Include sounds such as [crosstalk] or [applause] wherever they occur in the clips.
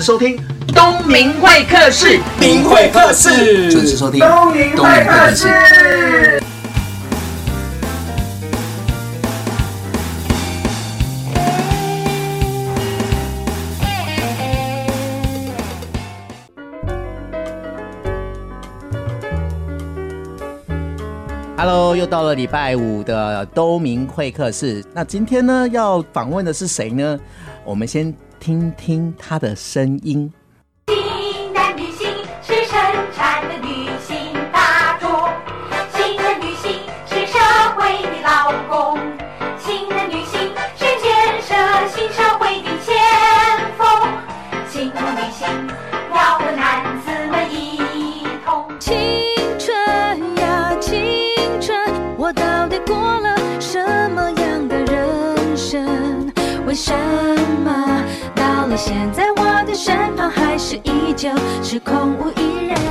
时收听东明会客室，明会客室，准时收听东明会客室。Hello，又到了礼拜五的东明会客室。那今天呢，要访问的是谁呢？我们先听听他的声音。新的女性是生产的女性大众，新的女性是社会的劳工，新的女性是建设新社会的前锋，新的女性要和男子们一同。青春呀，青春，我到底过了什么样的人生？为什么现在，我的身旁还是依旧是空无一人。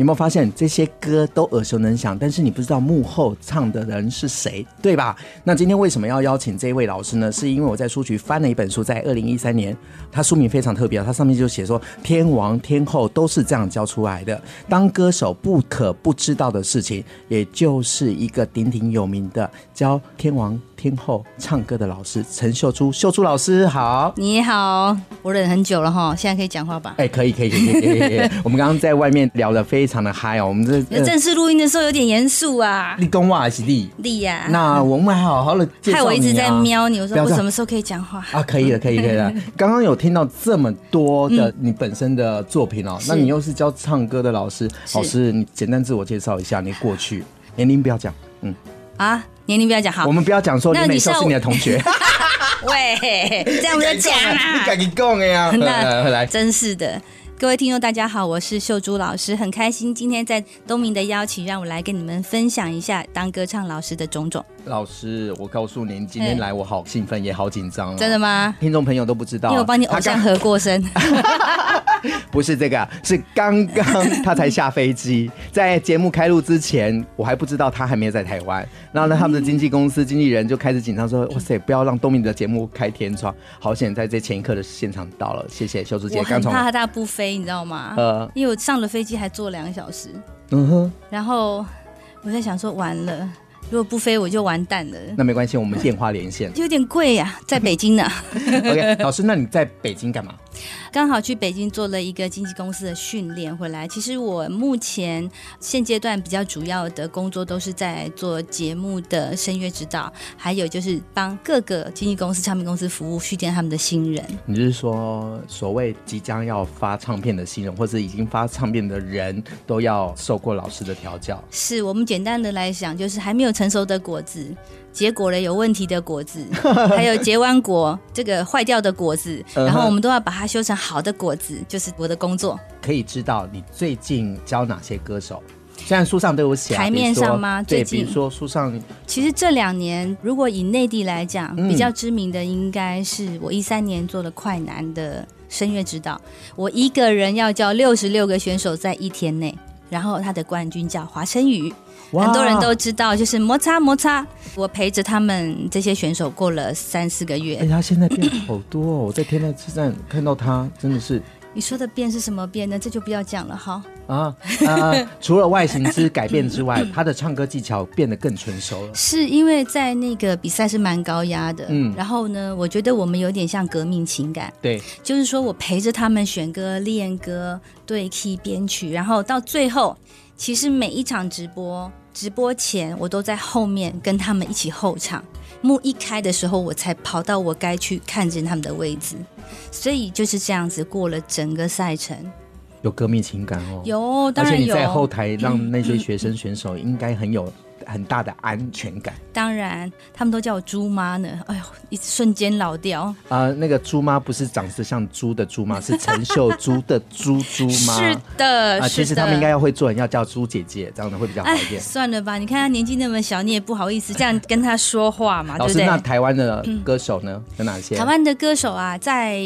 你有没有发现这些歌都耳熟能详，但是你不知道幕后唱的人是谁，对吧？那今天为什么要邀请这位老师呢？是因为我在书局翻了一本书，在二零一三年，它书名非常特别，它上面就写说天王天后都是这样教出来的。当歌手不可不知道的事情，也就是一个鼎鼎有名的教天王天后唱歌的老师陈秀珠，秀珠老师好。你好，我忍很久了哈，现在可以讲话吧？哎、欸，可以，可以，可以，可以，可以，[laughs] 我们刚刚在外面聊得非常的嗨哦，我们这正式录音的时候有点严肃啊。立功哇，还是立立呀？那我们还好好的害我一直在瞄你，我说我什么时候可以讲话啊？可以了，可以，可以了。[laughs] 刚刚有听到这么多的你本身的作品哦，嗯、那你又是教唱歌的老师，老师，你简单自我介绍一下你过去年龄不要讲，嗯啊。年龄不要讲好，我们不要讲说你美秀是你的同学。[laughs] 喂，这样我就讲啊，[laughs] 你赶紧讲的呀。[laughs] 那来，真是的，各位听众大家好，我是秀珠老师，很开心今天在东明的邀请，让我来跟你们分享一下当歌唱老师的种种。老师，我告诉您，今天来我好兴奋，也好紧张、哦。真的吗？听众朋友都不知道，因为我帮你偶像合过身。[laughs] 不是这个，是刚刚他才下飞机，[laughs] 在节目开录之前，我还不知道他还没有在台湾。然后呢，他们的经纪公司经纪人就开始紧张说：“哇塞，不要让东明的节目开天窗。”好险在这前一刻的现场到了，谢谢秀珠姐。我很怕他不飞，你知道吗？呃，因为我上了飞机还坐两个小时。嗯哼。然后我在想说，完了。如果不飞我就完蛋了。那没关系，我们电话连线。有点贵呀，在北京呢。[laughs] OK，老师，那你在北京干嘛？刚好去北京做了一个经纪公司的训练回来。其实我目前现阶段比较主要的工作都是在做节目的声乐指导，还有就是帮各个经纪公司、唱片公司服务，训练他们的新人。你就是说，所谓即将要发唱片的新人，或者已经发唱片的人都要受过老师的调教？是我们简单的来讲，就是还没有成熟的果子。结果了有问题的果子，[laughs] 还有结完果这个坏掉的果子，然后我们都要把它修成好的果子，就是我的工作。可以知道你最近教哪些歌手？虽然书上都有写，台面上吗？最近，比如说书上，其实这两年如果以内地来讲，比较知名的应该是我一三年做的快男的声乐指导，我一个人要教六十六个选手在一天内，然后他的冠军叫华晨宇。很多人都知道，就是摩擦摩擦。我陪着他们这些选手过了三四个月。哎，他现在变好多哦！我在天籁之战看到他，真的是你说的变是什么变呢？这就不要讲了哈。啊呃，[laughs] 除了外形之改变之外，他的唱歌技巧变得更纯熟了。是因为在那个比赛是蛮高压的，嗯，然后呢，我觉得我们有点像革命情感，对，就是说我陪着他们选歌、练歌、对 key 编曲，然后到最后，其实每一场直播，直播前我都在后面跟他们一起候场，幕一开的时候，我才跑到我该去看见他们的位置。所以就是这样子过了整个赛程，有革命情感哦。有，当然有。而且你在后台让那些学生选手应该很有。很大的安全感。当然，他们都叫我猪妈呢。哎呦，一瞬间老掉。啊、呃，那个猪妈不是长得像猪的猪妈，[laughs] 是陈秀珠的猪猪妈。是的，啊、呃，其实他们应该要会做人，要叫猪姐姐，这样的会比较好一点。算了吧，你看他年纪那么小，你也不好意思这样跟他说话嘛，对不对？那台湾的歌手呢？有哪些？台湾的歌手啊，在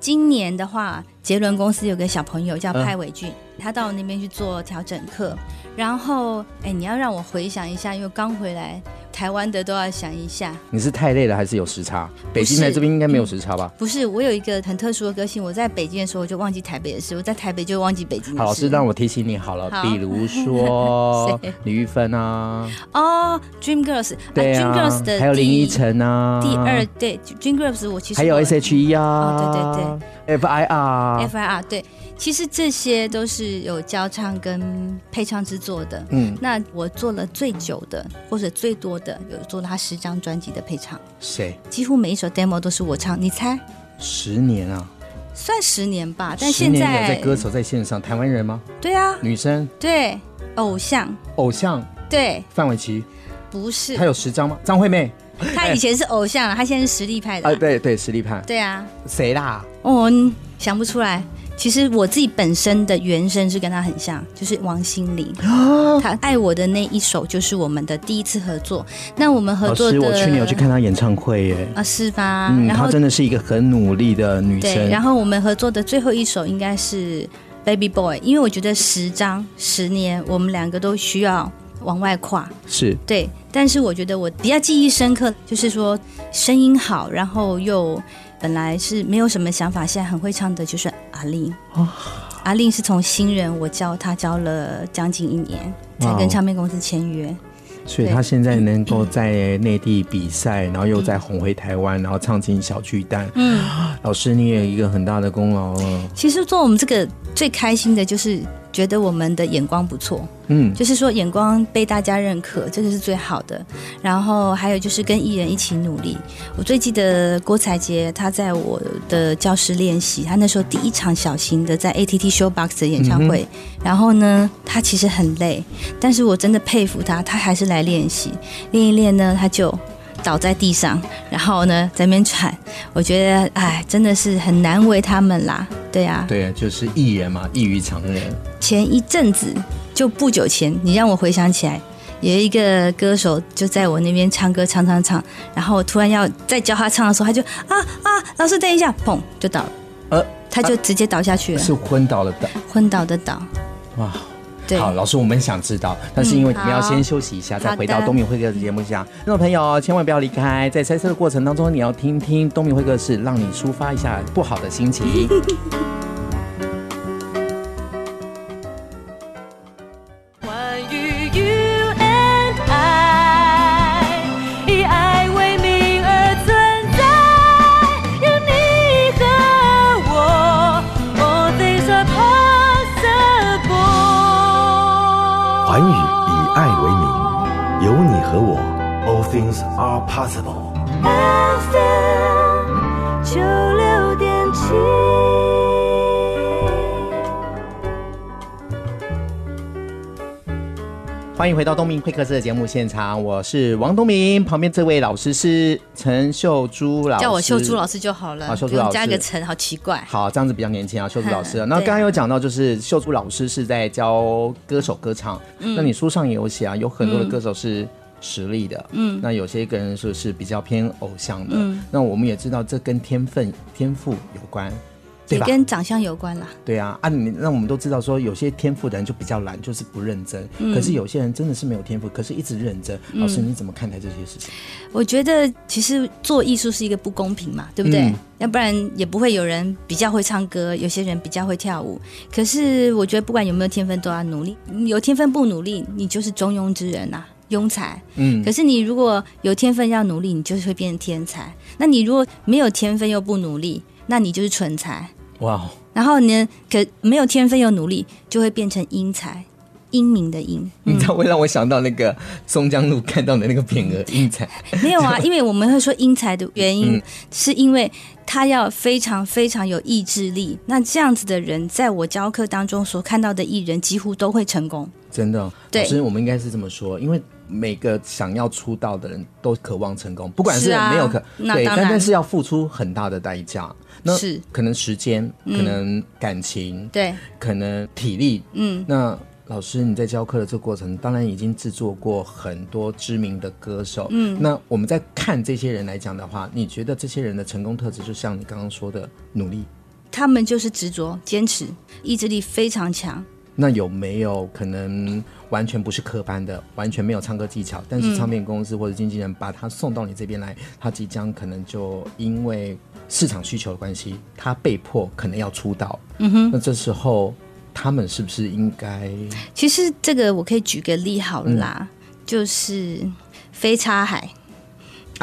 今年的话，杰伦公司有个小朋友叫派伟俊，嗯、他到那边去做调整课。然后，哎，你要让我回想一下，因为刚回来，台湾的都要想一下。你是太累了，还是有时差？北京来这边应该没有时差吧？不是，我有一个很特殊的个性，我在北京的时候我就忘记台北的事，我在台北就忘记北京的事。好，老师让我提醒你好了，好比如说李玉芬啊，哦，Dream Girls，对啊，Dream Girls 的还有林依晨啊，第二对，Dream Girls 我其实还有 S.H.E 啊，哦，对对对。F I R F I R 对，其实这些都是有教唱跟配唱制作的。嗯，那我做了最久的或者最多的，有做了他十张专辑的配唱。谁？几乎每一首 demo 都是我唱，你猜？十年啊？算十年吧。但现在在歌手在线上，台湾人吗？对啊，女生。对，偶像。偶像。对。范玮琪。不是。他有十张吗？张惠妹。[laughs] 他以前是偶像，他现在是实力派的。啊，对对，实力派。对啊。谁啦？哦，想不出来。其实我自己本身的原声是跟他很像，就是王心凌。[gasps] 他爱我的那一首就是我们的第一次合作。那我们合作的，我去年有去看他演唱会耶。啊，是吧？嗯，她真的是一个很努力的女生。对，然后我们合作的最后一首应该是 Baby Boy，因为我觉得十张十年，我们两个都需要往外跨。是对，但是我觉得我比较记忆深刻，就是说声音好，然后又。本来是没有什么想法，现在很会唱的，就是阿令。哦、阿令是从新人，我教他教了将近一年，才跟唱片公司签约。所以他现在能够在内地比赛，然后又再红回台湾，然后唱进小巨蛋。嗯，老师你也有一个很大的功劳了。其实做我们这个最开心的就是。觉得我们的眼光不错，嗯，就是说眼光被大家认可，这个是最好的。然后还有就是跟艺人一起努力。我最记得郭采洁，她在我的教室练习，她那时候第一场小型的在 ATT Showbox 的演唱会。嗯、然后呢，她其实很累，但是我真的佩服她，她还是来练习。练一练呢，她就倒在地上，然后呢在那边喘。我觉得，哎，真的是很难为他们啦。对啊，对啊，就是艺人嘛，异于常人。前一阵子，就不久前，你让我回想起来，有一个歌手就在我那边唱歌，唱唱唱，然后我突然要再教他唱的时候，他就啊啊，老师等一下，砰就倒了，呃，他就直接倒下去了，是昏倒了倒，昏倒的倒，哇，对，好，老师，我们想知道，但是因为你们要先休息一下，嗯、再回到东明会客的节目下，那种朋友千万不要离开，在猜测的过程当中，你要听听东明会客室，让你抒发一下不好的心情。[laughs] are possible. FM 九六点七。欢迎回到东明会客室的节目现场，我是王东明，旁边这位老师是陈秀珠老师，叫我秀珠老师就好了。好，秀珠老师加个陈，好奇怪。好，这样子比较年轻啊，秀珠老师。[laughs] 那刚刚有讲到，就是秀珠老师是在教歌手歌唱。嗯，那你书上也有写啊，有很多的歌手是。实力的，嗯，那有些个人说是比较偏偶像的，嗯，那我们也知道这跟天分、天赋有关。对吧？跟长相有关啦。对啊，啊，你让我们都知道说，有些天赋的人就比较懒，就是不认真。嗯可是有些人真的是没有天赋，可是一直认真。老师，你怎么看待这些事情？我觉得其实做艺术是一个不公平嘛，对不对？嗯要不然也不会有人比较会唱歌，有些人比较会跳舞。可是我觉得不管有没有天分，都要努力。有天分不努力，你就是中庸之人呐、啊，庸才。嗯可是你如果有天分要努力，你就是会变成天才。那你如果没有天分又不努力，那你就是蠢才。哇哦，然后呢，可没有天分又努力，就会变成英才，英明的英。[laughs] 你知道会让我想到那个松江路看到的那个匾额“ [laughs] 英才没有啊，[laughs] 因为我们会说英才的原因，嗯是因为他要非常非常有意志力。那这样子的人，在我教课当中所看到的艺人，几乎都会成功。”，真的哦。对所以，我们应该是这么说，因为每个想要出道的人都渴望成功，不管是没有可、对，但但是要付出很大的代价。那是可能时间，嗯可能感情，对，可能体力。嗯，那老师你在教课的这个过程，当然已经制作过很多知名的歌手。嗯那我们在看这些人来讲的话，你觉得这些人的成功特质，就像你刚刚说的努力，他们就是执着、坚持，意志力非常强。那有没有可能完全不是科班的，完全没有唱歌技巧，但是唱片公司或者经纪人把他送到你这边来，他即将可能就因为市场需求的关系，他被迫可能要出道。嗯哼，那这时候他们是不是应该？其实这个我可以举个例好了啦，就是飞叉海。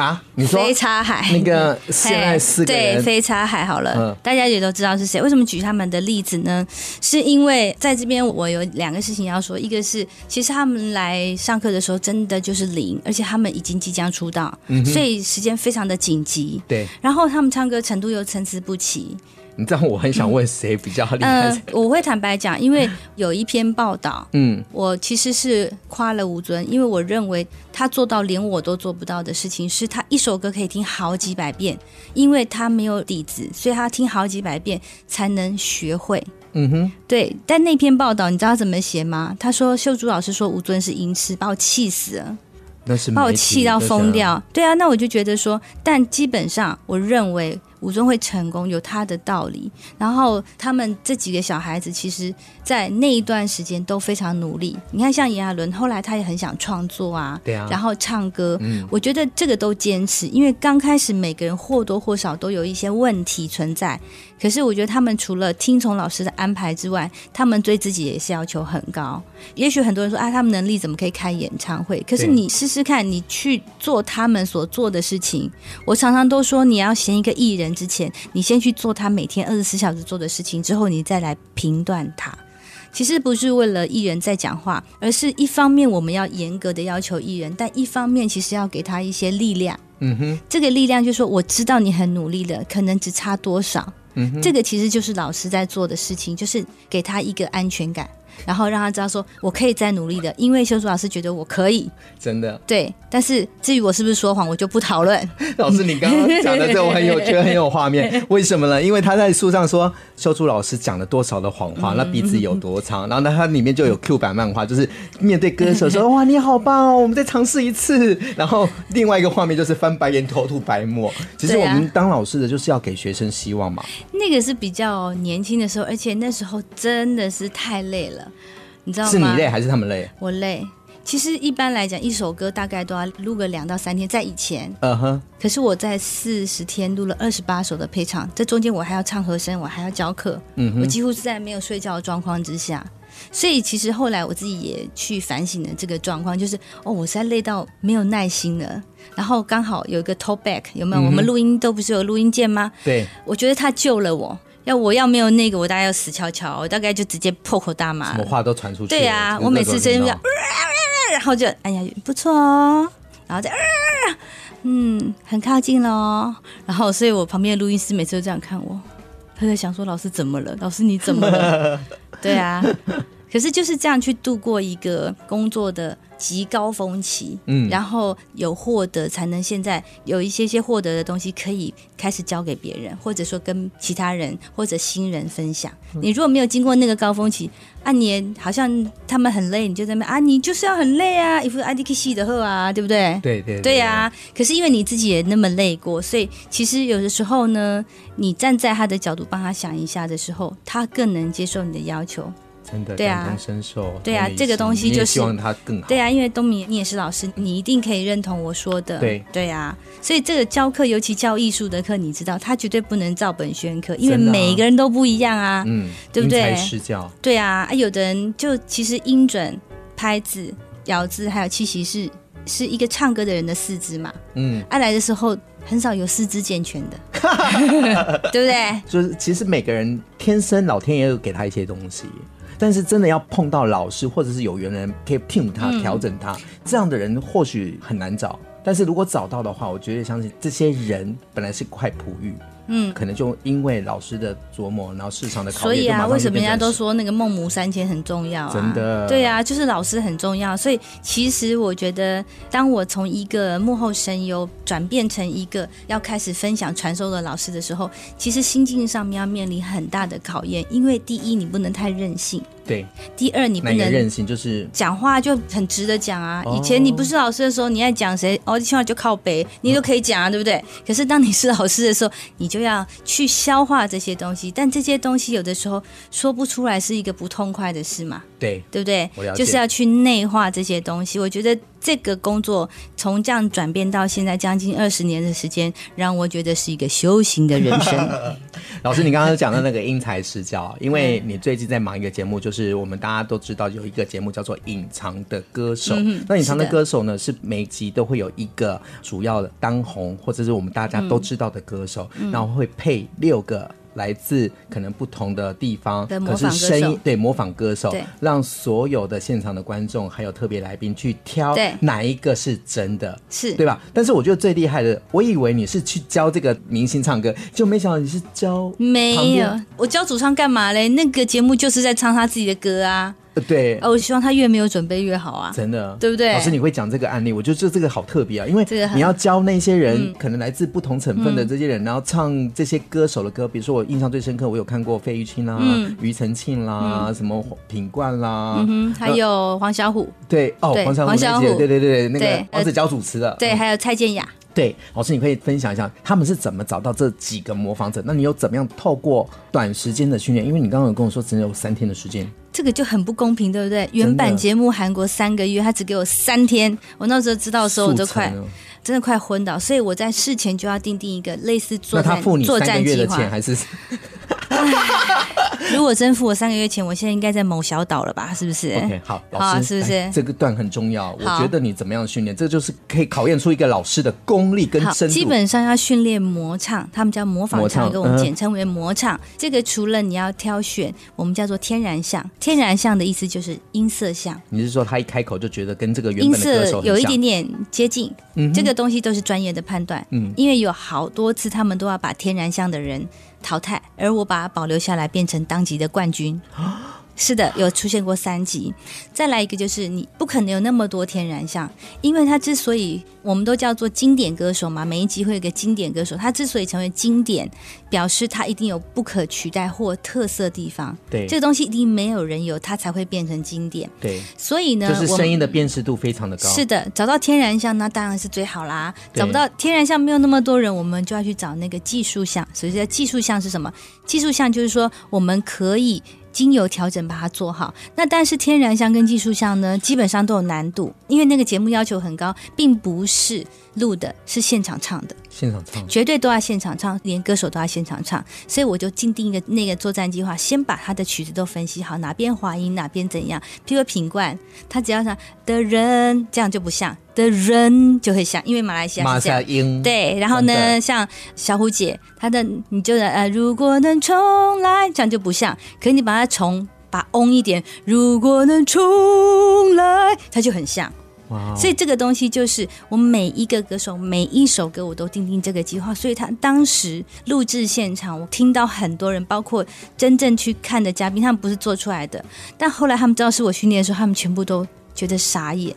啊，你说飞叉海那个 [laughs] 现在四对飞叉海好了，嗯大家也都知道是谁。为什么举他们的例子呢？是因为在这边我有两个事情要说，一个是其实他们来上课的时候真的就是零，而且他们已经即将出道，嗯所以时间非常的紧急。对，然后他们唱歌程度又参差不齐。你知道我很想问谁比较厉害嗯、？我会坦白讲，因为有一篇报道，嗯，我其实是夸了吴尊，因为我认为他做到连我都做不到的事情，是他一首歌可以听好几百遍，因为他没有底子，所以他听好几百遍才能学会。嗯哼，对，但那篇报道你知道他怎么写吗？他说秀珠老师说吴尊是音痴，把我气死了。那是把我气到疯。掉。对啊，那我就觉得说，但基本上我认为吴尊会成功有他的道理。然后他们这几个小孩子，其实在那一段时间都非常努力。你看，像炎亚纶，后来他也很想创作啊，对啊然后唱歌。嗯我觉得这个都坚持，因为刚开始每个人或多或少都有一些问题存在。可是我觉得他们除了听从老师的安排之外，他们对自己也是要求很高。也许很多人说啊，他们能力怎么可以开演唱会？可是你试试看，你去做他们所做的事情。我常常都说，你要嫌一个艺人之前，你先去做他每天二十四小时做的事情，之后你再来评断他。其实不是为了艺人在讲话，而是一方面我们要严格的要求艺人，但一方面其实要给他一些力量。嗯哼，这个力量就是说，我知道你很努力了，可能只差多少。嗯哼，这个其实就是老师在做的事情，就是给他一个安全感，然后让他知道说我可以再努力的，因为修竹老师觉得我可以。真的，对，但是至于我是不是说谎，我就不讨论。老师，你刚刚讲的这我很有觉得很有画面，[laughs] 为什么呢？因为他在书上说修竹老师讲了多少的谎话，那鼻子有多长，然后呢，它里面就有 Q 版漫画，就是面对歌手说哇你好棒哦，我们再尝试一次，然后另外一个画面就是翻白眼头吐白沫。其实我们当老师的就是要给学生希望嘛，那个是比较年轻的时候，而且那时候真的是太累了，你知道吗？是你累还是他们累？我累。其实一般来讲，一首歌大概都要录个两到三天，在以前。嗯哼，可是我在四十天录了二十八首的配唱，这中间我还要唱和声，我还要教课，我几乎是在没有睡觉的状况之下。所以其实后来我自己也去反省了这个状况，就是哦，我实在累到没有耐心了。然后刚好有一个 talk back，有没有？嗯我们录音都不是有录音键吗？对，我觉得他救了我。要我要没有那个，我大概要死翘翘，我大概就直接破口大骂。什么话都传出去。对啊，我每次声音就，然后就哎呀不错哦，然后再嗯很靠近了哦，然后所以我旁边的录音师每次都这样看我，他在想说老师怎么了？老师你怎么了？[laughs] 对啊，可是就是这样去度过一个工作的极高峰期，嗯然后有获得，才能现在有一些些获得的东西可以开始交给别人，或者说跟其他人或者新人分享。嗯你如果没有经过那个高峰期，啊，你也好像他们很累，你就在那边啊，你就是要很累啊，一副 IDK 系的喝啊，对不对？对对对呀、可是因为你自己也那么累过，所以其实有的时候呢，你站在他的角度帮他想一下的时候，他更能接受你的要求。真的对啊感同身受。对啊同理这个东西就是希望他更好。对啊，因为东明你也是老师，你一定可以认同我说的。对对啊，所以这个教课，尤其教艺术的课，你知道，他绝对不能照本宣科，因为每个人都不一样啊。嗯，对不对因材施教，对啊，啊，有的人就其实音准、拍子、咬字还有气息是是一个唱歌的人的四肢嘛。嗯，啊，来的时候很少有四肢健全的，[laughs] 对不对？就是其实每个人天生老天爷有给他一些东西，但是真的要碰到老师或者是有缘人可以 tune 他、嗯调整他，这样的人或许很难找。但是如果找到的话，我绝对相信这些人本来是块璞玉，嗯，可能就因为老师的琢磨，然后市场的考验，所以啊，为什么人家都说那个孟母三迁很重要啊？真的对啊，就是老师很重要。所以其实我觉得，当我从一个幕后声优转变成一个要开始分享传授的老师的时候，其实心境上面要面临很大的考验。因为第一，你不能太任性；对第二，你不能任性就是讲话就很直的讲啊。哦以前你不是老师的时候，你爱讲谁，哦，一句话就靠北，你都可以讲啊，对不对？可是当你是老师的时候，你就要去消化这些东西，但这些东西有的时候说不出来，是一个不痛快的事嘛。对对不对就是要去内化这些东西。我觉得这个工作从这样转变到现在将近二十年的时间，让我觉得是一个修行的人生。[laughs] 老师，你刚刚讲的那个因材施教，因为你最近在忙一个节目，就是我们大家都知道有一个节目叫做《隐藏的歌手》。嗯那隐藏的歌手呢，是每集都会有一个主要的当红或者是我们大家都知道的歌手，嗯然后会配六个。来自可能不同的地方，可是声音对模仿歌手对，让所有的现场的观众还有特别来宾去挑哪一个是真的，是对吧？但是我觉得最厉害的，我以为你是去教这个明星唱歌，就没想到你是教没有，我教主唱干嘛嘞？那个节目就是在唱他自己的歌啊。呃对，哦我希望他越没有准备越好啊。真的，对不对？老师，你会讲这个案例，我觉得这这个好特别啊，因为这个你要教那些人，嗯。可能来自不同成分的这些人，然后唱这些歌手的歌，比如说我印象最深刻，我有看过费玉清啦、嗯。庾澄庆啦、什么品冠啦，嗯，还有黄小琥，对哦，黄小虎黄小琥那些对对对，那个黄子佼主持的，对，嗯。还有蔡健雅。对，老师，你可以分享一下他们是怎么找到这几个模仿者？那你又怎么样透过短时间的训练？因为你刚刚有跟我说只有三天的时间，这个就很不公平，对不对？原版节目韩国三个月，他只给我三天，我那时候知道的时候我都快哦真的快昏倒，所以我在事前就要定定一个类似作战作战计划。还是？[laughs] 如果真付我三个月钱，我现在应该在某小岛了吧？是不是 OK，好，老好师，是不是这个段很重要。我觉得你怎么样训练，这就是可以考验出一个老师的功力跟好，深度。基本上要训练模唱，他们叫模仿唱，跟我们嗯简称为模唱。这个除了你要挑选，我们叫做天然像。天然像的意思就是音色像，你是说他一开口就觉得跟这个原音本的歌色手很像有一点点接近。嗯这个东西都是专业的判断。嗯因为有好多次他们都要把天然香的人淘汰，而我把它保留下来，变成当级的冠军。是的，有出现过三集。再来一个就是你不可能有那么多天然像，因为他之所以我们都叫做经典歌手嘛，每一集会有一个经典歌手，他之所以成为经典，表示他一定有不可取代或特色地方。对这个东西一定没有人有，它才会变成经典。对，所以呢，就是声音的辨识度非常的高。是的，找到天然像那当然是最好啦。找不到天然像，没有那么多人，我们就要去找那个技术像。所以，这技术像是什么？技术像就是说，我们可以精油调整把它做好。那但是天然香跟技术香呢，基本上都有难度，因为那个节目要求很高，并不是录的，是现场唱的。现场唱，绝对都要现场唱，连歌手都要现场唱，所以我就制定一个那个作战计划，先把他的曲子都分析好，哪边滑音，哪边怎样。譬如品冠，他只要唱的人，这样就不像的人就会像，因为马来西亚马是这样。对，然后呢，像小虎姐，她的你就呃，如果能重来，这样就不像。可是你把它重，把嗡一点，如果能重来，它就很像。所以这个东西就是我每一个歌手每一首歌我都订定这个计划，所以他当时录制现场，我听到很多人，包括真正去看的嘉宾，他们不是做出来的，但后来他们知道是我训练的时候，他们全部都觉得傻眼。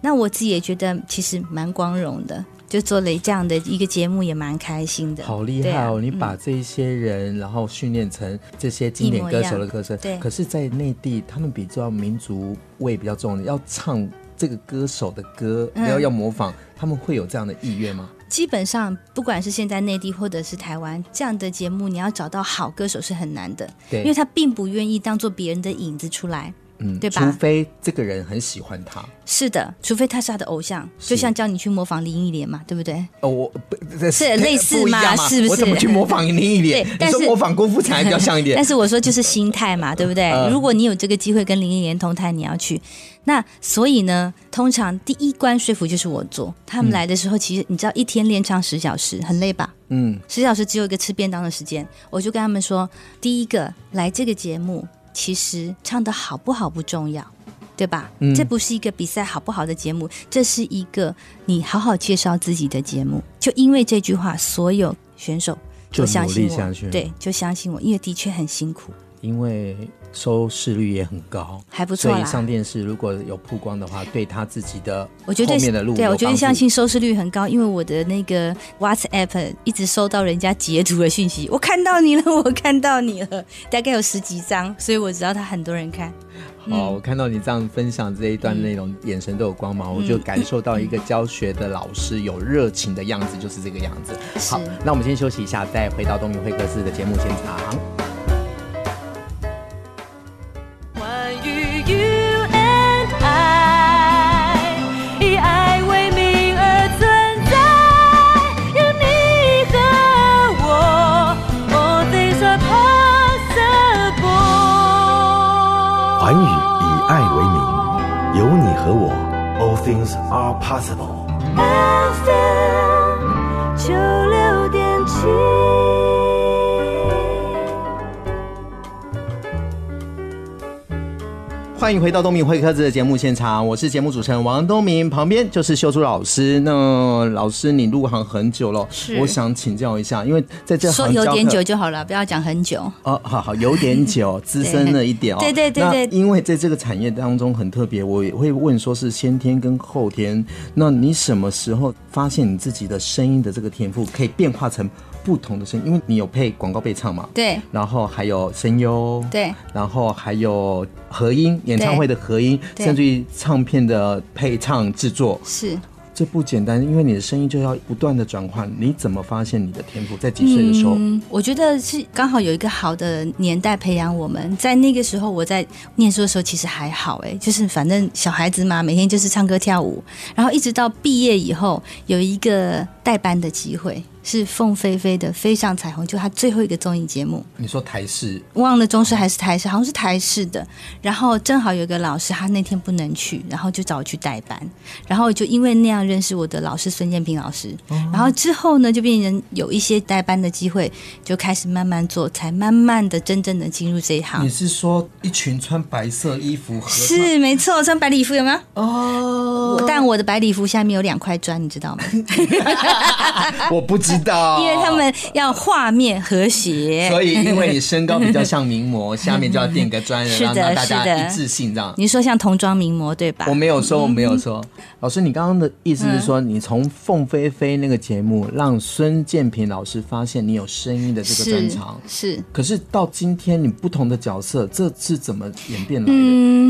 那我自己也觉得其实蛮光荣的。就做了这样的一个节目，也蛮开心的。好厉害哦！啊、你把这一些人，嗯、然后训练成这些经典歌手的歌声。对。可是，在内地，他们比较民族味比较重，要唱这个歌手的歌，然后要模仿，嗯、他们会有这样的意愿吗？基本上，不管是现在内地或者是台湾，这样的节目，你要找到好歌手是很难的。对。因为他并不愿意当做别人的影子出来。嗯，对吧？除非这个人很喜欢他，是的，除非他是他的偶像，就像叫你去模仿林忆莲嘛，对不对？哦，我不是类似吗？是不是？我怎么去模仿林忆莲？但是模仿郭富城还比较像一点。[laughs] 但是我说就是心态嘛，对不对？如果你有这个机会跟林忆莲同台，你要去。那所以呢，通常第一关说服就是我做。他们来的时候，其实你知道，一天练唱十小时，很累吧？嗯，十小时只有一个吃便当的时间，我就跟他们说，第一个来这个节目。其实唱得好不好不重要，对吧？嗯，这不是一个比赛好不好的节目，这是一个你好好介绍自己的节目。就因为这句话，所有选手就相信我，对，就相信我，因为的确很辛苦。因为收视率也很高，还不错。所以上电视如果有曝光的话，对他自己的我觉得后面的路，对，我觉得相信收视率很高，因为我的那个 WhatsApp 一直收到人家截图的讯息，我看到你了，[laughs] 我看到你了，大概有十几张，所以我知道他很多人看。哦，我看到你这样分享这一段内容，嗯、眼神都有光芒，我就感受到一个教学的老师有热情的样子，就是这个样子。好，那我们先休息一下，再回到东明会客室的节目现场。和我，All things are possible。FM 九六点七。欢迎回到东明会客室的节目现场，我是节目主持人王东明，旁边就是秀珠老师。那老师，你入行很久了，是我想请教一下，因为在这行说有点久就好了，不要讲很久。哦，好好，有点久，[laughs] 资深了一点哦。对对对对，因为在这个产业当中很特别，我也会问说是先天跟后天。那你什么时候发现你自己的声音的这个天赋可以变化成？不同的声音，因为你有配广告配唱嘛，对，然后还有声优，对，然后还有合音，演唱会的合音，甚至于唱片的配唱制作，是。这不简单，因为你的声音就要不断的转换。你怎么发现你的天赋？在几岁的时候？嗯，我觉得是刚好有一个好的年代培养我们。在那个时候，我在念书的时候其实还好，哎，就是反正小孩子嘛，每天就是唱歌跳舞。然后一直到毕业以后，有一个代班的机会，是凤飞飞的《飞上彩虹》，就他最后一个综艺节目。你说台式？忘了中式还是台式？好像是台式的。然后正好有一个老师，他那天不能去，然后就找我去代班。然后就因为那样。认识我的老师孙建平老师，然后之后呢，就变成有一些代班的机会，就开始慢慢做，才慢慢的真正的进入这一行。你是说一群穿白色衣服？是没错，穿白礼服有没有？哦，但我的白礼服下面有两块砖，你知道吗？[laughs] 我不知道，因为他们要画面和谐，所以因为你身高比较像名模，[laughs] 下面就要垫个专人，让大家一致性这样。你说像童装名模对吧？我没有说，我没有说，老师，你刚刚的意思是说，你从凤飞飞那个节目让孙建平老师发现你有声音的这个专长，是。可是到今天你不同的角色，这是怎么演变来的？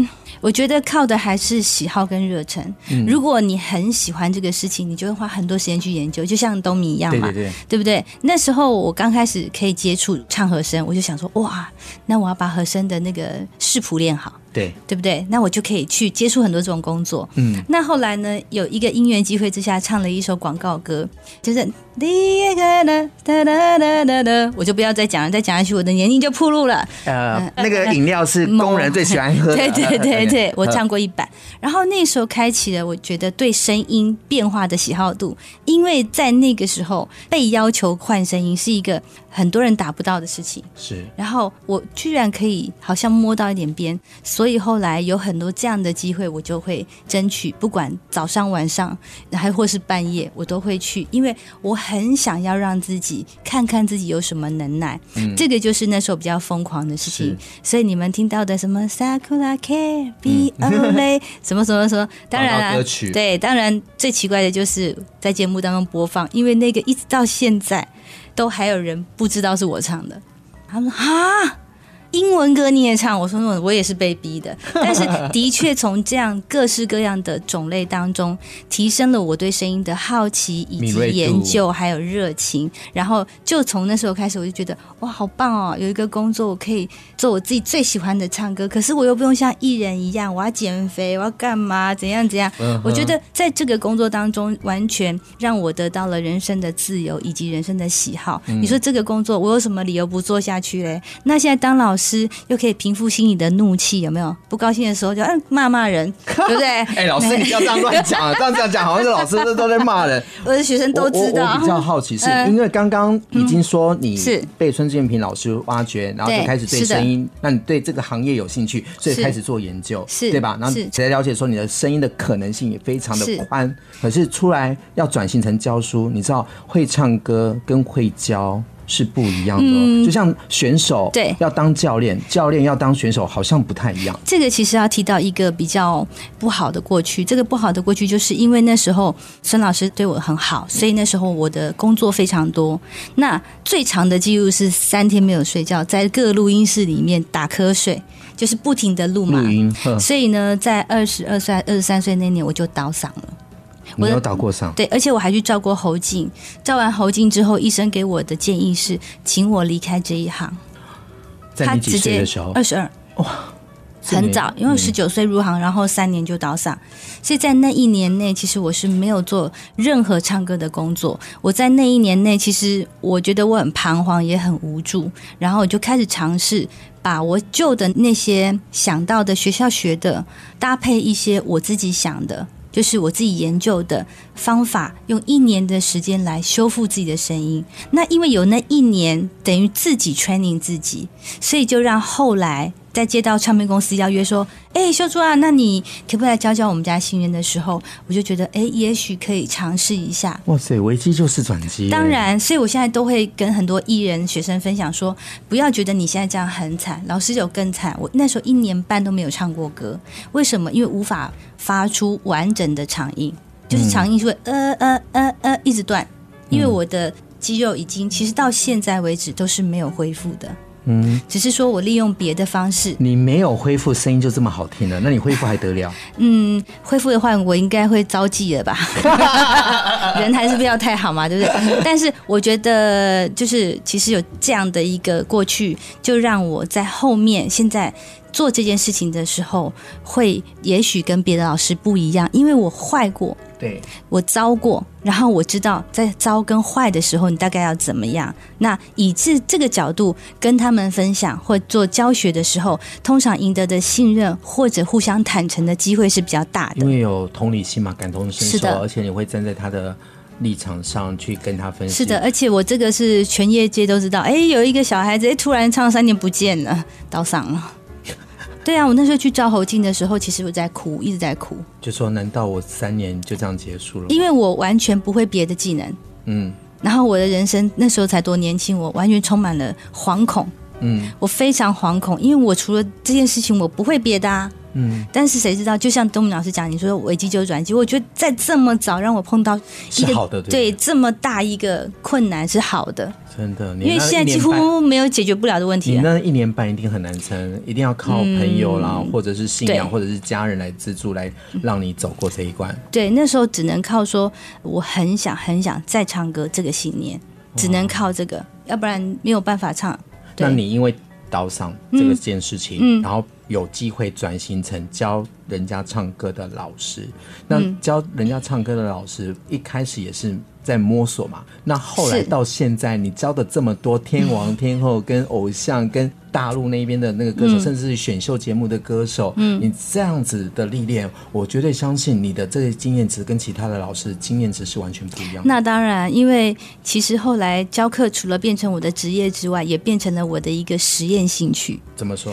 嗯，我觉得靠的还是喜好跟热忱。嗯，如果你很喜欢这个事情，你就会花很多时间去研究，就像东米一样嘛，对对对，对不对？那时候我刚开始可以接触唱和声，我就想说，哇，那我要把和声的那个视谱练好。对，对不对？那我就可以去接触很多这种工作。嗯，那后来呢，有一个因缘机会之下，唱了一首广告歌，就是第一个哒哒哒哒哒，我就不要再讲了，再讲下去我的年龄就暴露了。呃，那个饮料是工人最喜欢喝的。对对对对，我唱过一版。然后那时候开启了我觉得对声音变化的喜好度，因为在那个时候被要求换声音是一个很多人达不到的事情。是。然后我居然可以好像摸到一点边。所所以后来有很多这样的机会，我就会争取，不管早上晚上还或是半夜，我都会去，因为我很想要让自己看看自己有什么能耐。嗯，这个就是那时候比较疯狂的事情。所以你们听到的什么 Sakura Care Be Only [laughs] 什么什么什么，当然啊，对，当然最奇怪的就是在节目当中播放，因为那个一直到现在都还有人不知道是我唱的。他们说啊。英文歌你也唱，我说那我也是被逼的，[laughs] 但是的确从这样各式各样的种类当中，提升了我对声音的好奇以及研究还有热情，然后就从那时候开始，我就觉得哇，好棒哦，有一个工作我可以做我自己最喜欢的唱歌，可是我又不用像艺人一样，我要减肥，我要干嘛，怎样怎样？我觉得在这个工作当中，完全让我得到了人生的自由以及人生的喜好。你说这个工作我有什么理由不做下去嘞？那现在当老师。师又可以平复心里的怒气，有没有？不高兴的时候就嗯骂骂人，[laughs] 对不对？哎，老师你不要这样乱讲啊！这样这样讲好像是老师都都在骂人。我的学生都知道。我，我比较好奇是，是因为刚刚已经说你是被孙建平老师挖掘，然后就开始对声音，那你对这个行业有兴趣，所以开始做研究，是对吧？然后才了解说你的声音的可能性也非常的宽。可是出来要转型成教书，你知道会唱歌跟会教。是不一样的，嗯，就像选手对要当教练，教练要当选手，好像不太一样。这个其实要提到一个比较不好的过去，这个不好的过去就是因为那时候孙老师对我很好，所以那时候我的工作非常多。那最长的记录是三天没有睡觉，在各录音室里面打瞌睡，就是不停的录嘛。录音。所以呢，在二十二岁、二十三岁那年，我就倒嗓了。我有倒过嗓，对，而且我还去照过喉镜。照完喉镜之后，医生给我的建议是，请我离开这一行。在你几岁的时候？二十二，哇，很早，因为十九岁入行，然后三年就倒嗓。所以在那一年内，其实我是没有做任何唱歌的工作。我在那一年内，其实我觉得我很彷徨，也很无助。然后我就开始尝试把我旧的那些想到的学校学的，搭配一些我自己想的。就是我自己研究的方法，用一年的时间来修复自己的声音。那因为有那一年，等于自己 training 自己，所以就让后来。在接到唱片公司邀约说：“哎、欸，秀珠啊，那你可不可以来教教我们家新人的时候，我就觉得，哎、欸，也许可以尝试一下。”哇塞，危机就是转机。当然，所以我现在都会跟很多艺人学生分享说：不要觉得你现在这样很惨，老师有更惨。我那时候一年半都没有唱过歌，为什么？因为无法发出完整的长音，就是长音就会呃呃呃呃一直断，因为我的肌肉已经其实到现在为止都是没有恢复的。嗯，只是说我利用别的方式。你没有恢复声音就这么好听了，那你恢复还得了？嗯，恢复的话我应该会遭忌了吧？[laughs] 人还是不要太好嘛，对不对？但是我觉得，就是其实有这样的一个过去，就让我在后面现在。做这件事情的时候，会也许跟别的老师不一样，因为我坏过，对，我糟过，然后我知道在糟跟坏的时候，你大概要怎么样。那以至这个角度跟他们分享或做教学的时候，通常赢得的信任或者互相坦诚的机会是比较大的。因为有同理心嘛，感同身受，是，而且你会站在他的立场上去跟他分析。是的，而且我这个是全业界都知道，哎，有一个小孩子，哎，突然唱三年不见了，倒嗓了。对啊，我那时候去照喉镜的时候，其实我在哭，一直在哭。就说难道我三年就这样结束了？因为我完全不会别的技能，嗯，然后我的人生那时候才多年轻，我完全充满了惶恐，嗯，我非常惶恐，因为我除了这件事情，我不会别的啊。嗯，但是谁知道？就像东明老师讲，你说危机就是转机。我觉得在这么早让我碰到一个对，这么大一个困难是好的，真的。因为现在几乎没有解决不了的问题。你那一年半一定很难撑，一定要靠朋友啦，嗯、或者是信仰，或者是家人来资助，来让你走过这一关。对，那时候只能靠说我很想很想再唱歌这个信念，只能靠这个，要不然没有办法唱。那你因为倒嗓这个件事情，嗯嗯、然后。有机会转型成教人家唱歌的老师，那教人家唱歌的老师一开始也是在摸索嘛。那后来到现在，你教的这么多天王 [laughs] 天后、跟偶像、跟大陆那边的那个歌手，甚至是选秀节目的歌手，嗯，你这样子的历练，我绝对相信你的这些经验值跟其他的老师经验值是完全不一样的。那当然，因为其实后来教课除了变成我的职业之外，也变成了我的一个实验兴趣。怎么说？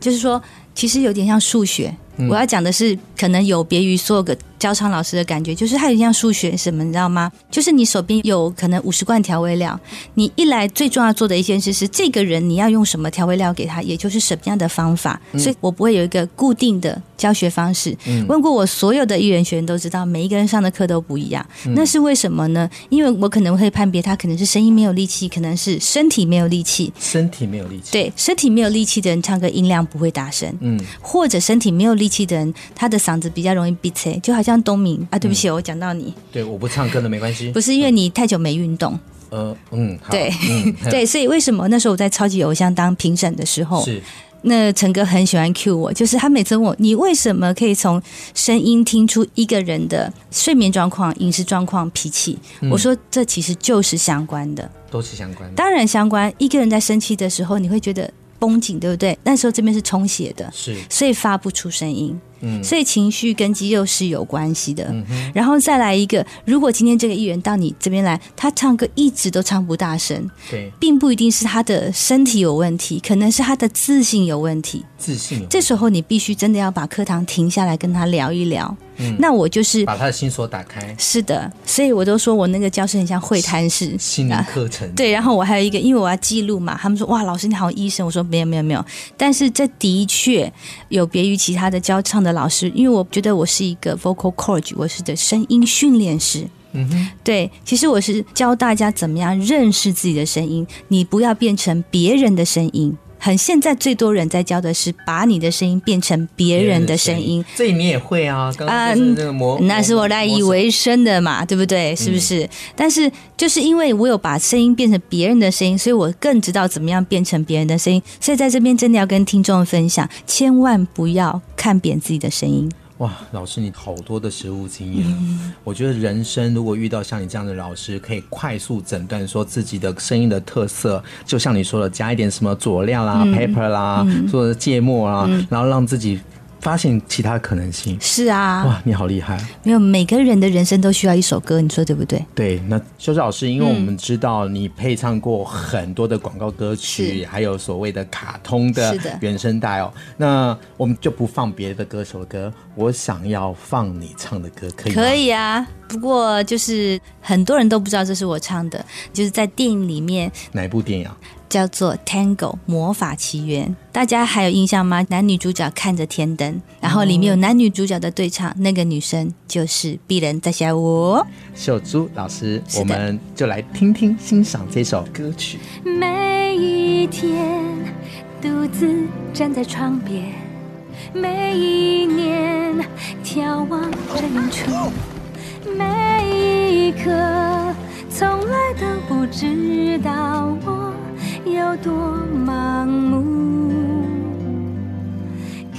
就是说，其实有点像数学。我要讲的是，可能有别于所有个教唱老师的感觉，就是他有点像数学什么，你知道吗？就是你手边有可能五十罐调味料，你一来最重要做的一件事是，这个人你要用什么调味料给他，也就是什么样的方法。所以我不会有一个固定的教学方式。问过我所有的艺人学员都知道，每一个人上的课都不一样。那是为什么呢？因为我可能会判别他可能是声音没有力气，可能是身体没有力气。身体没有力气。对，身体没有力气的人唱歌音量不会大声。嗯，或者身体没有力。力气的人，他的嗓子比较容易闭塞，就好像东明啊，对不起，我讲到你。对，我不唱歌的没关系。不是因为你太久没运动。呃，嗯，对，[laughs] 对，所以为什么那时候我在超级偶像当评审的时候，是那陈哥很喜欢 cue 我，就是他每次问我，你为什么可以从声音听出一个人的睡眠状况、饮食状况、脾气？我说这其实就是相关的，都是相关的，当然相关。一个人在生气的时候，你会觉得。绷紧，对不对？那时候这边是充血的，是，所以发不出声音。嗯，所以情绪跟肌肉是有关系的。然后再来一个，如果今天这个艺人到你这边来，他唱歌一直都唱不大声，对，并不一定是他的身体有问题，可能是他的自信有问题。自信，这时候你必须真的要把课堂停下来跟他聊一聊。嗯，那我就是把他的心锁打开。是的，所以我都说我那个教室很像会谈室，心灵课程。对，然后我还有一个，因为我要记录嘛，他们说哇，老师你好，医生。我说没有没有没有，但是这的确有别于其他的教唱的老师，因为我觉得我是一个 vocal coach，我是的声音训练师。嗯哼，对，其实我是教大家怎么样认识自己的声音，你不要变成别人的声音。很，现在最多人在教的是把你的声音变成别人的声音，这你也会啊？刚刚那是我赖以为生的嘛，对不对？是不是？嗯、但是就是因为我有把声音变成别人的声音，所以我更知道怎么样变成别人的声音。所以在这边真的要跟听众分享，千万不要看扁自己的声音。哇，老师你好多的实物经验，嗯，我觉得人生如果遇到像你这样的老师，可以快速诊断说自己的声音的特色，就像你说的，加一点什么佐料啦、嗯、pepper 啦，或者芥末啦、嗯，然后让自己。发现其他可能性是啊，哇，你好厉害！没有，每个人的人生都需要一首歌，你说对不对？对，那修志老师，因为我们知道你配唱过很多的广告歌曲，还有所谓的卡通的原声带哦。那我们就不放别的歌手的歌，我想要放你唱的歌，可以吗？可以啊，不过就是很多人都不知道这是我唱的，就是在电影里面。哪一部电影啊？叫做《Tango 魔法奇缘》，大家还有印象吗？男女主角看着天灯，然后里面有男女主角的对唱，那个女生就是鄙人在下我秀珠老师，我们就来听听欣赏这首歌曲。每一天独自站在窗边，每一年眺望着远处，每一刻从来都不知道我。有多盲目？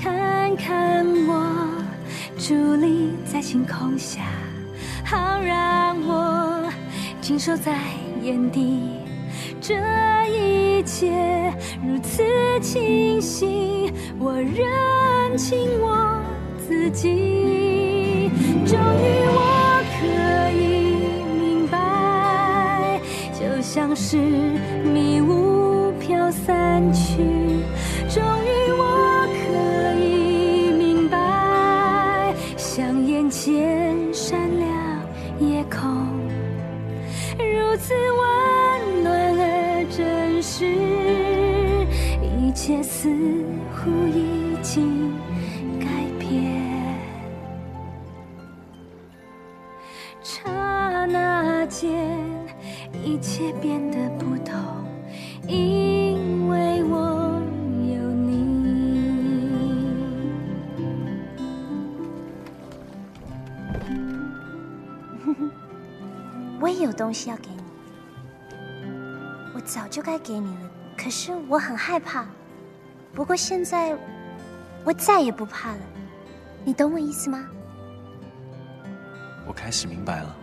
看看我伫立在星空下，好让我静守在眼底。这一切如此清晰，我认清我自己。终于我可以明白，就像是东西要给你，我早就该给你了，可是我很害怕。不过现在，我再也不怕了，你懂我意思吗？我开始明白了。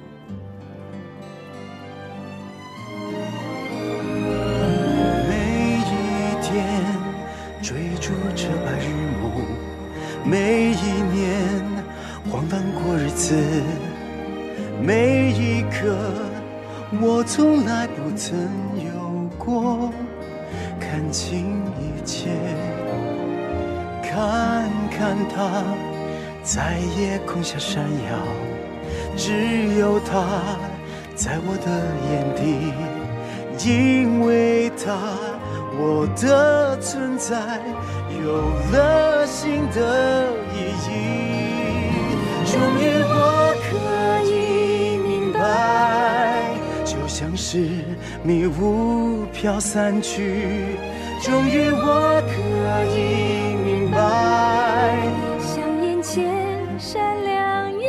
从来不曾有过看清一切，看看它在夜空下闪耀，只有它在我的眼底，因为它，我的存在有了新的意义。是迷雾飘散去。终于我可以明白，像眼前闪亮夜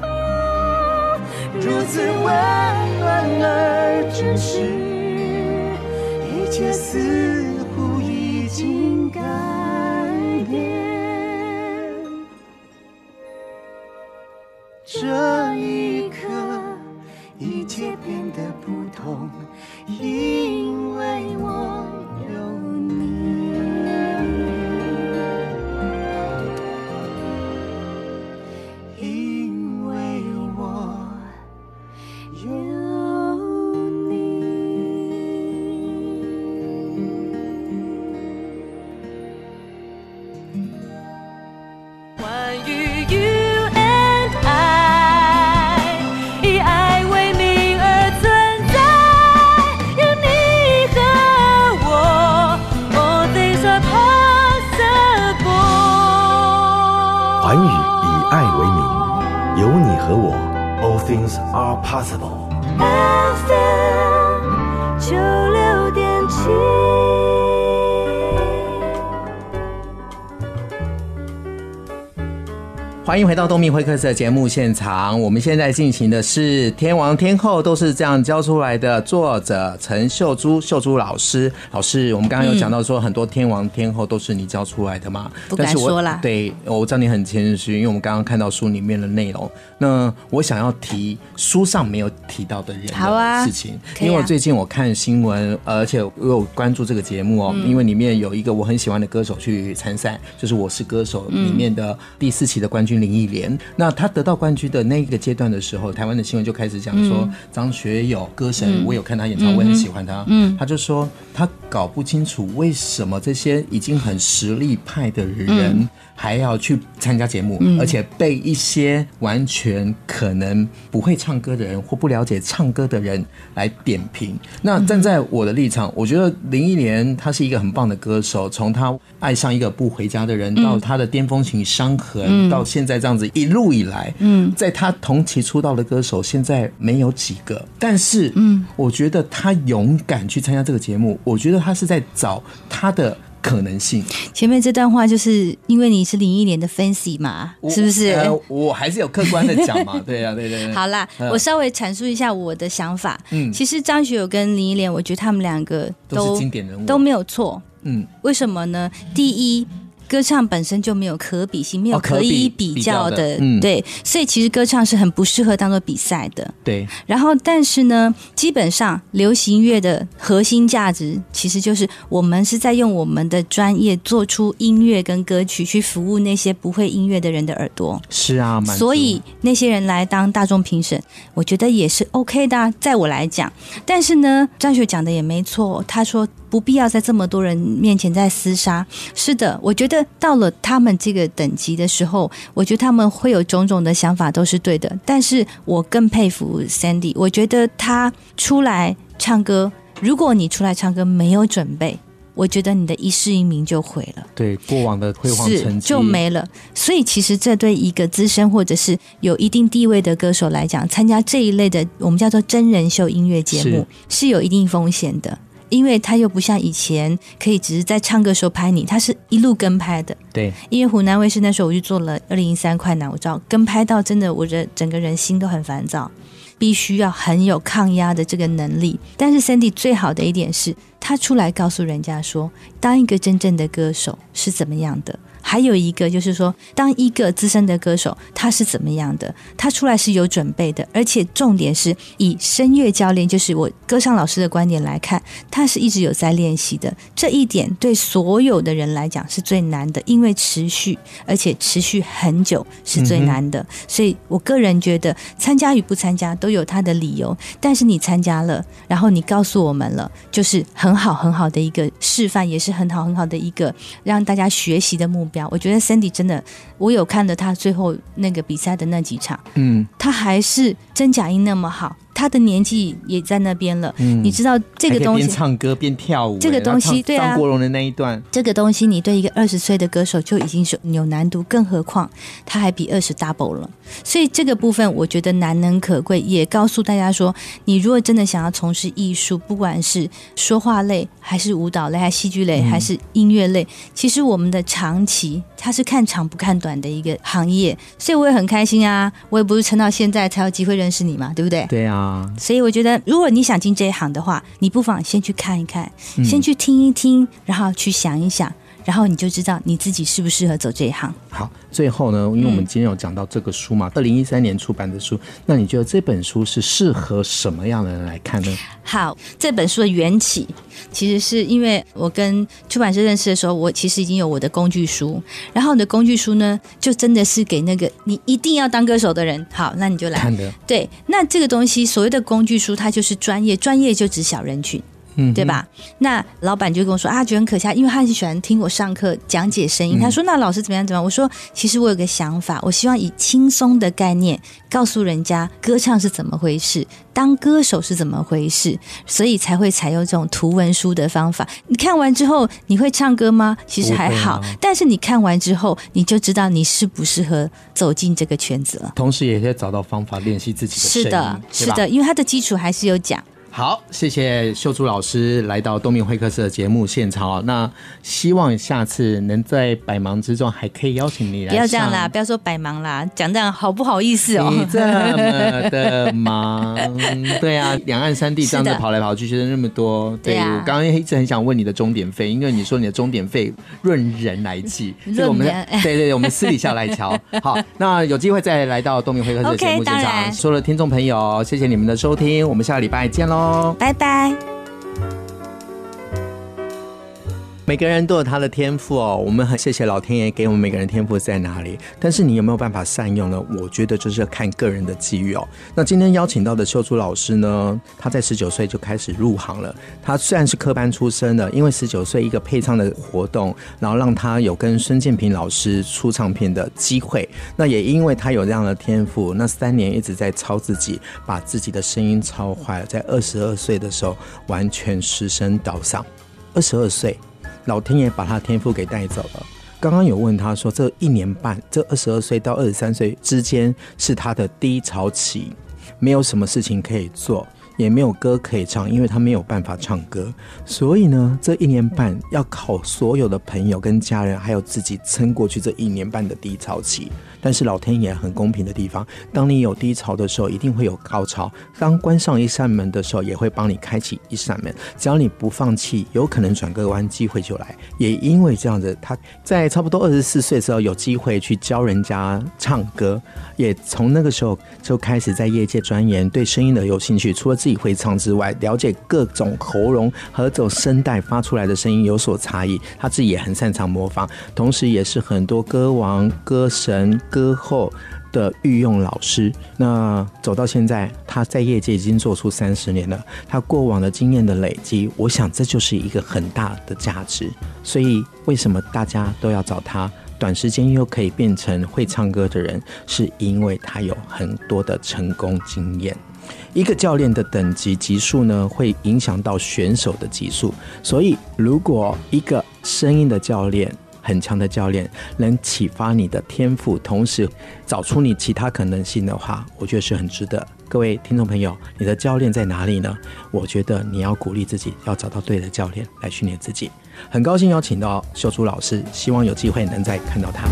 空，如此温暖而真实，一切似 things are possible。欢迎回到东明会客室的节目现场。我们现在进行的是《天王天后都是这样教出来的》，作者陈秀珠秀珠老师。老师，我们刚刚有讲到说，很多天王天后都是你教出来的嘛？不敢说啦。对，我知道你很谦虚，因为我们刚刚看到书里面的内容。那我想要提书上没有提到的人的事情，因为我最近我看新闻，而且我有关注这个节目哦，因为里面有一个我很喜欢的歌手去参赛，就是《我是歌手》里面的第四期的冠军。林忆莲，那他得到冠军的那个阶段的时候，台湾的新闻就开始讲说张学友歌神，我有看他演唱会，我很喜欢他。嗯，他就说他搞不清楚为什么这些已经很实力派的人还要去参加节目，而且被一些完全可能不会唱歌的人或不了解唱歌的人来点评。那站在我的立场，我觉得林忆莲她是一个很棒的歌手，从她爱上一个不回家的人到她的巅峰型伤痕到现在。在这样子一路以来，嗯，在她同期出道的歌手现在没有几个，但是，嗯，我觉得她勇敢去参加这个节目，我觉得她是在找她的可能性。前面这段话就是因为你是林忆莲的 fans 嘛，是不是？呃，我还是有客观的讲嘛，[laughs] 对呀，对对对。好啦，我稍微阐述一下我的想法。嗯，其实张学友跟林忆莲，我觉得他们两个都，都是经典人物，都没有错。嗯，为什么呢？第一。歌唱本身就没有可比性，没有可以比较的，哦、的嗯、对，所以其实歌唱是很不适合当做比赛的。对，然后但是呢，基本上流行乐的核心价值其实就是我们是在用我们的专业做出音乐跟歌曲，去服务那些不会音乐的人的耳朵。是啊，所以那些人来当大众评审，我觉得也是 OK 的，啊，在我来讲。但是呢，张学讲的也没错，他说。不必要在这么多人面前再厮杀。是的，我觉得到了他们这个等级的时候，我觉得他们会有种种的想法都是对的。但是我更佩服 Sandy，我觉得他出来唱歌，如果你出来唱歌没有准备，我觉得你的一世英名就毁了。对，过往的辉煌成绩就没了。所以其实这对一个资深或者是有一定地位的歌手来讲，参加这一类的我们叫做真人秀音乐节目是，是有一定风险的。因为他又不像以前可以只是在唱歌时候拍你，他是一路跟拍的。对，因为湖南卫视那时候我就做了二零一三快男，我知道跟拍到真的，我的整个人心都很烦躁，必须要很有抗压的这个能力。但是 Sandy 最好的一点是，他出来告诉人家说，当一个真正的歌手是怎么样的。还有一个就是说，当一个资深的歌手，他是怎么样的？他出来是有准备的，而且重点是以声乐教练，就是我歌唱老师的观点来看，他是一直有在练习的。这一点对所有的人来讲是最难的，因为持续而且持续很久是最难的。所以我个人觉得，参加与不参加都有他的理由。但是你参加了，然后你告诉我们了，就是很好很好的一个示范，也是很好很好的一个让大家学习的目标。标。我觉得 Sandy 真的，我有看了他最后那个比赛的那几场，嗯，他还是真假音那么好。他的年纪也在那边了，嗯，你知道这个东西，边唱歌边跳舞，这个东西对啊，张国荣的那一段，这个东西你对一个二十岁的歌手就已经是有难度，更何况他还比二十 double 了，所以这个部分我觉得难能可贵，也告诉大家说，你如果真的想要从事艺术，不管是说话类，还是舞蹈类，还是戏剧类，还是音乐类，其实我们的长期它是看长不看短的一个行业，所以我也很开心啊，我也不是撑到现在才有机会认识你嘛，对不对？对啊。所以我觉得，如果你想进这一行的话，你不妨先去看一看，先去听一听，然后去想一想。然后你就知道你自己适不适合走这一行。好，最后呢，因为我们今天有讲到这个书嘛，二零一三年出版的书，那你觉得这本书是适合什么样的人来看呢？好，这本书的缘起其实是因为我跟出版社认识的时候，我其实已经有我的工具书，然后你的工具书呢，就真的是给那个你一定要当歌手的人。好，那你就来看的。对，那这个东西所谓的工具书，它就是专业，专业就指小人群。嗯，对吧？那老板就跟我说啊，觉得很可笑，因为他很喜欢听我上课讲解声音。他说：“那老师怎么样？怎么样？”我说：“其实我有个想法，我希望以轻松的概念告诉人家歌唱是怎么回事，当歌手是怎么回事，所以才会采用这种图文书的方法。你看完之后，你会唱歌吗？其实还好，但是你看完之后，你就知道你适不适合走进这个圈子了。同时，也可以找到方法练习自己的声音。是的，是的，因为他的基础还是有讲。”好，谢谢秀珠老师来到东明会客室的节目现场。那希望下次能在百忙之中还可以邀请你来。不要这样啦，不要说百忙啦，讲这样好不好意思哦？你这么的忙，对啊，两岸三地这样子 [laughs] 跑来跑去，学生那么多。对，我刚刚一直很想问你的钟点费，因为你说你的钟点费论人来计，所以我们对对对，我们私底下来瞧。[laughs] 好，那有机会再来到东明会客室的节目现场。所有的听众朋友，谢谢你们的收听，我们下个礼拜见喽。拜拜。每个人都有他的天赋哦，我们很谢谢老天爷给我们每个人天赋在哪里，但是你有没有办法善用呢？我觉得就是要看个人的机遇哦。那今天邀请到的秀珠老师呢，他在十九岁就开始入行了。他虽然是科班出身的，因为十九岁一个配唱的活动，然后让他有跟孙建平老师出唱片的机会。那也因为他有这样的天赋，那三年一直在操自己，把自己的声音操坏了，在二十二岁的时候完全失声倒嗓。二十二岁。老天爷把他天赋给带走了。刚刚有问他说，这一年半，这二十二岁到二十三岁之间是他的低潮期，没有什么事情可以做。也没有歌可以唱，因为他没有办法唱歌，所以呢，这一年半要靠所有的朋友跟家人，还有自己撑过去这一年半的低潮期。但是老天爷很公平的地方，当你有低潮的时候，一定会有高潮；当关上一扇门的时候，也会帮你开启一扇门。只要你不放弃，有可能转个弯，机会就来。也因为这样子，他在差不多二十四岁的时候，有机会去教人家唱歌，也从那个时候就开始在业界钻研，对声音的有兴趣。除了自己会唱之外，了解各种喉咙和走声带发出来的声音有所差异，他自己也很擅长模仿，同时也是很多歌王、歌神、歌后的御用老师。那走到现在，他在业界已经做出三十年了，他过往的经验的累积，我想这就是一个很大的价值。所以，为什么大家都要找他？短时间又可以变成会唱歌的人，是因为他有很多的成功经验。一个教练的等级级数呢，会影响到选手的级数。所以，如果一个声音的教练，很强的教练，能启发你的天赋，同时找出你其他可能性的话，我觉得是很值得。各位听众朋友，你的教练在哪里呢？我觉得你要鼓励自己，要找到对的教练来训练自己。很高兴邀请到秀珠老师，希望有机会能再看到他。